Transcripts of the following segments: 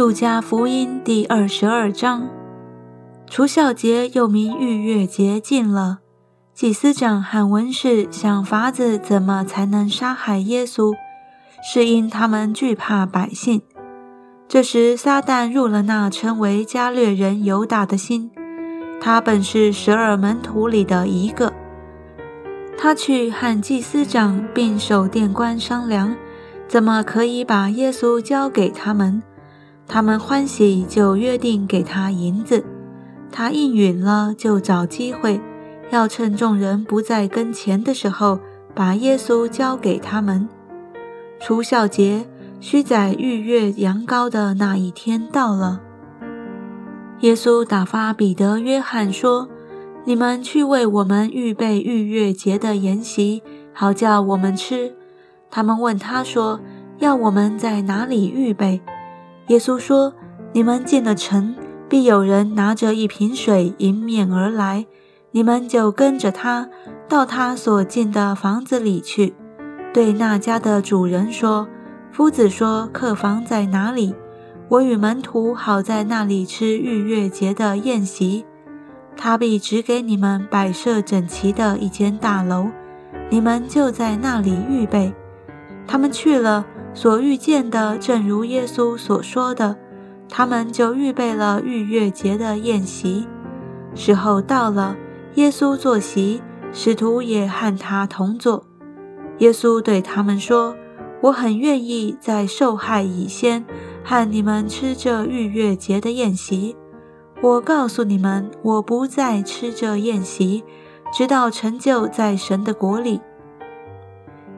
路加福音第二十二章，除孝节又名逾越节近了，祭司长和文士想法子怎么才能杀害耶稣，是因他们惧怕百姓。这时，撒旦入了那称为加略人犹大的心，他本是十二门徒里的一个。他去和祭司长并守殿官商量，怎么可以把耶稣交给他们。他们欢喜，就约定给他银子。他应允了，就找机会，要趁众人不在跟前的时候，把耶稣交给他们。除孝节，须在逾越羊羔的那一天到了。耶稣打发彼得、约翰说：“你们去为我们预备逾越节的筵席，好叫我们吃。”他们问他说：“要我们在哪里预备？”耶稣说：“你们进了城，必有人拿着一瓶水迎面而来，你们就跟着他，到他所进的房子里去，对那家的主人说：‘夫子说，客房在哪里？我与门徒好在那里吃逾越节的宴席。他必指给你们摆设整齐的一间大楼，你们就在那里预备。’他们去了。”所遇见的，正如耶稣所说的，他们就预备了逾越节的宴席。时候到了，耶稣坐席，使徒也和他同坐。耶稣对他们说：“我很愿意在受害以先，和你们吃这逾越节的宴席。我告诉你们，我不再吃这宴席，直到成就在神的国里。”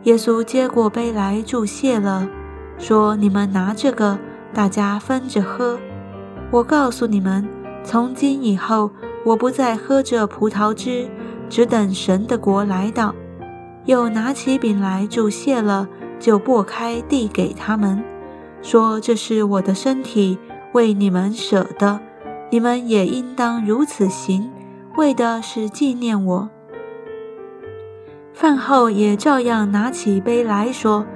耶稣接过杯来注谢了，说：“你们拿这个，大家分着喝。我告诉你们，从今以后，我不再喝这葡萄汁，只等神的国来到。”又拿起饼来注谢了，就擘开递给他们，说：“这是我的身体，为你们舍的，你们也应当如此行，为的是纪念我。”饭后也照样拿起杯来说：“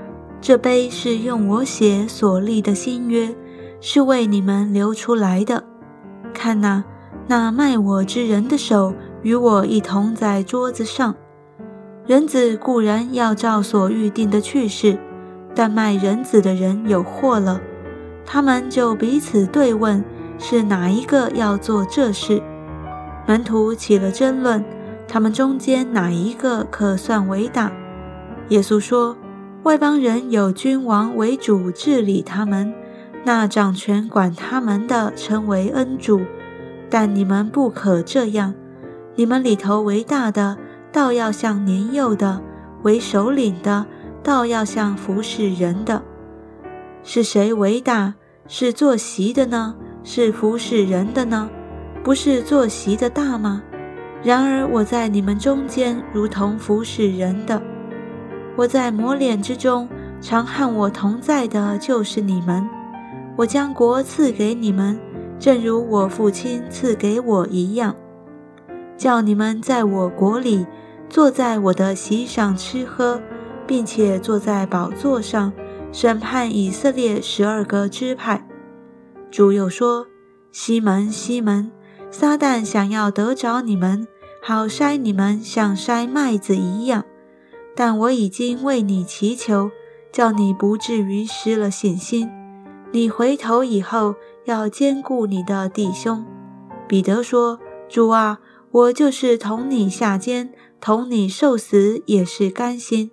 这杯是用我血所立的新约，是为你们流出来的。看哪，那卖我之人的手与我一同在桌子上。人子固然要照所预定的去世，但卖人子的人有祸了。他们就彼此对问，是哪一个要做这事？门徒起了争论。”他们中间哪一个可算为大？耶稣说：“外邦人有君王为主治理他们，那掌权管他们的称为恩主。但你们不可这样。你们里头为大的，倒要像年幼的；为首领的，倒要像服侍人的。是谁为大？是坐席的呢？是服侍人的呢？不是坐席的大吗？”然而我在你们中间如同服侍人的，我在磨练之中常和我同在的，就是你们。我将国赐给你们，正如我父亲赐给我一样，叫你们在我国里坐在我的席上吃喝，并且坐在宝座上审判以色列十二个支派。主又说：“西门，西门，撒旦想要得着你们。”好筛你们像筛麦子一样，但我已经为你祈求，叫你不至于失了信心。你回头以后要兼顾你的弟兄。彼得说：“主啊，我就是同你下监，同你受死也是甘心。”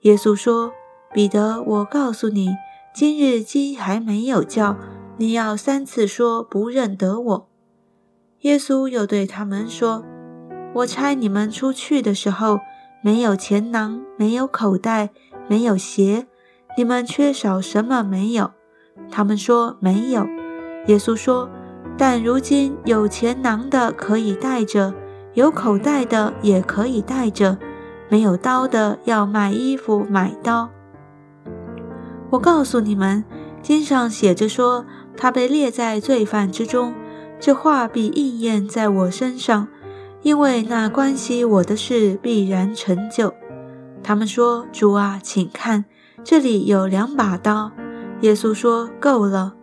耶稣说：“彼得，我告诉你，今日鸡还没有叫，你要三次说不认得我。”耶稣又对他们说。我差你们出去的时候，没有钱囊，没有口袋，没有鞋，你们缺少什么没有？他们说没有。耶稣说：“但如今有钱囊的可以带着，有口袋的也可以带着，没有刀的要卖衣服买刀。”我告诉你们，经上写着说，他被列在罪犯之中，这话必应验在我身上。因为那关系我的事必然成就。他们说：“主啊，请看，这里有两把刀。”耶稣说：“够了。”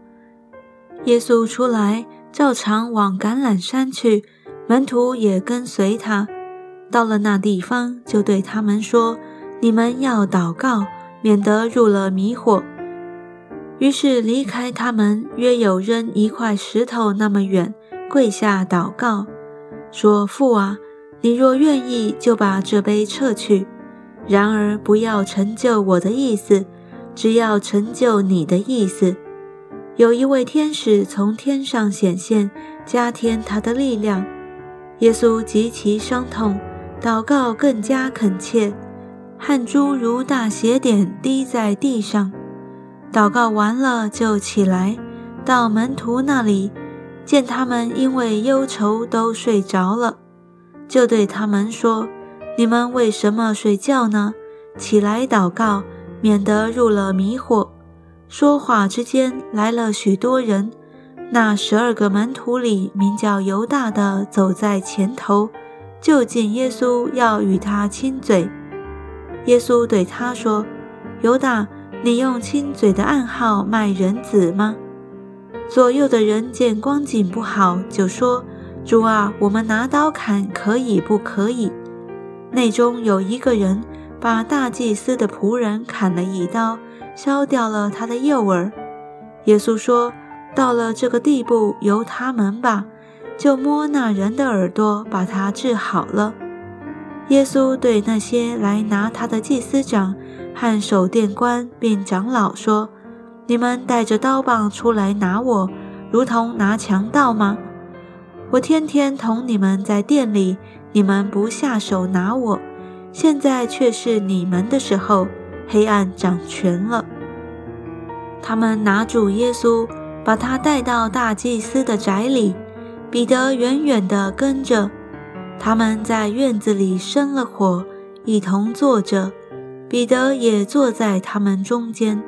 耶稣出来，照常往橄榄山去，门徒也跟随他。到了那地方，就对他们说：“你们要祷告，免得入了迷惑。”于是离开他们，约有扔一块石头那么远，跪下祷告，说：“父啊，你若愿意，就把这杯撤去；然而不要成就我的意思，只要成就你的意思。”有一位天使从天上显现，加添他的力量。耶稣极其伤痛，祷告更加恳切，汗珠如大血点滴在地上。祷告完了，就起来到门徒那里，见他们因为忧愁都睡着了，就对他们说：“你们为什么睡觉呢？起来祷告，免得入了迷惑。”说话之间，来了许多人。那十二个门徒里，名叫犹大的走在前头，就近耶稣要与他亲嘴。耶稣对他说：“犹大，你用亲嘴的暗号卖人子吗？”左右的人见光景不好，就说：“主啊，我们拿刀砍可以不可以？”内中有一个人把大祭司的仆人砍了一刀。削掉了他的右耳。耶稣说：“到了这个地步，由他们吧。”就摸那人的耳朵，把他治好了。耶稣对那些来拿他的祭司长和守殿官并长老说：“你们带着刀棒出来拿我，如同拿强盗吗？我天天同你们在店里，你们不下手拿我，现在却是你们的时候。”黑暗掌权了。他们拿住耶稣，把他带到大祭司的宅里。彼得远远地跟着。他们在院子里生了火，一同坐着。彼得也坐在他们中间。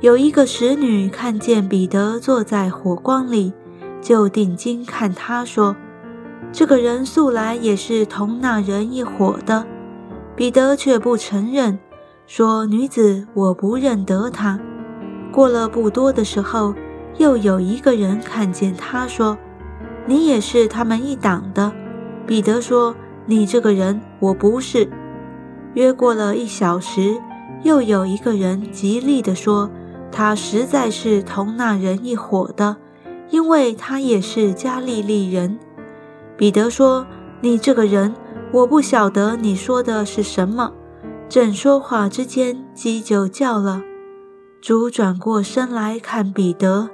有一个使女看见彼得坐在火光里，就定睛看他，说：“这个人素来也是同那人一伙的。”彼得却不承认。说：“女子，我不认得他。”过了不多的时候，又有一个人看见他，说：“你也是他们一党的。”彼得说：“你这个人，我不是。”约过了一小时，又有一个人极力地说：“他实在是同那人一伙的，因为他也是加利利人。”彼得说：“你这个人，我不晓得你说的是什么。”正说话之间，鸡就叫了。主转过身来看彼得，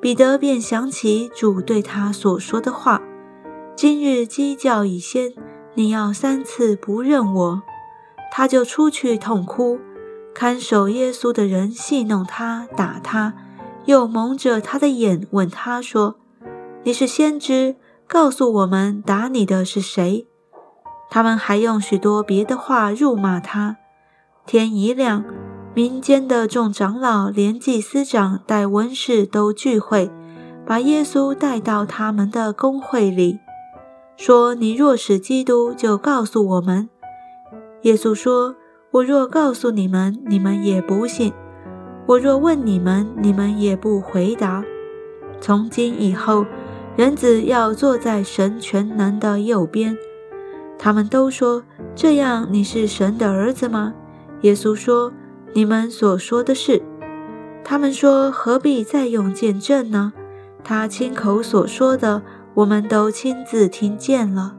彼得便想起主对他所说的话：“今日鸡叫已先，你要三次不认我。”他就出去痛哭。看守耶稣的人戏弄他，打他，又蒙着他的眼，问他说：“你是先知，告诉我们打你的是谁？”他们还用许多别的话辱骂他。天一亮，民间的众长老连祭司长带文士都聚会，把耶稣带到他们的公会里，说：“你若是基督，就告诉我们。”耶稣说：“我若告诉你们，你们也不信；我若问你们，你们也不回答。从今以后，人子要坐在神全能的右边。”他们都说：“这样，你是神的儿子吗？”耶稣说：“你们所说的是。”他们说：“何必再用见证呢？他亲口所说的，我们都亲自听见了。”